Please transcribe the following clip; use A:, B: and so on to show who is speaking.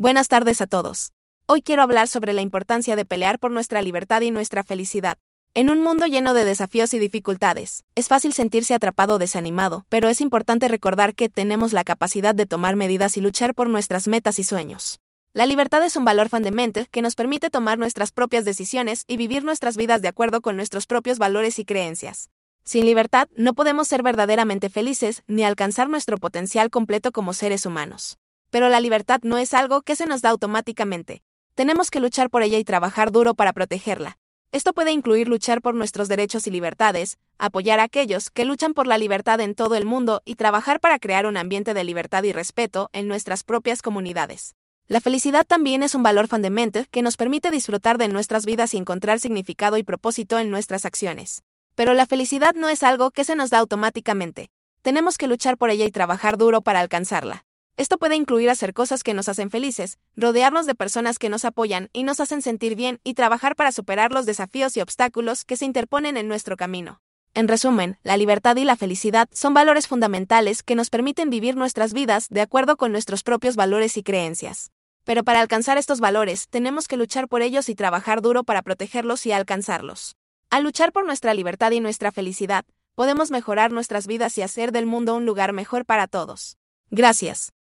A: Buenas tardes a todos. Hoy quiero hablar sobre la importancia de pelear por nuestra libertad y nuestra felicidad. En un mundo lleno de desafíos y dificultades, es fácil sentirse atrapado o desanimado, pero es importante recordar que tenemos la capacidad de tomar medidas y luchar por nuestras metas y sueños. La libertad es un valor fundamental que nos permite tomar nuestras propias decisiones y vivir nuestras vidas de acuerdo con nuestros propios valores y creencias. Sin libertad, no podemos ser verdaderamente felices ni alcanzar nuestro potencial completo como seres humanos. Pero la libertad no es algo que se nos da automáticamente. Tenemos que luchar por ella y trabajar duro para protegerla. Esto puede incluir luchar por nuestros derechos y libertades, apoyar a aquellos que luchan por la libertad en todo el mundo y trabajar para crear un ambiente de libertad y respeto en nuestras propias comunidades. La felicidad también es un valor fundamental que nos permite disfrutar de nuestras vidas y encontrar significado y propósito en nuestras acciones. Pero la felicidad no es algo que se nos da automáticamente. Tenemos que luchar por ella y trabajar duro para alcanzarla. Esto puede incluir hacer cosas que nos hacen felices, rodearnos de personas que nos apoyan y nos hacen sentir bien y trabajar para superar los desafíos y obstáculos que se interponen en nuestro camino. En resumen, la libertad y la felicidad son valores fundamentales que nos permiten vivir nuestras vidas de acuerdo con nuestros propios valores y creencias. Pero para alcanzar estos valores tenemos que luchar por ellos y trabajar duro para protegerlos y alcanzarlos. Al luchar por nuestra libertad y nuestra felicidad, podemos mejorar nuestras vidas y hacer del mundo un lugar mejor para todos. Gracias.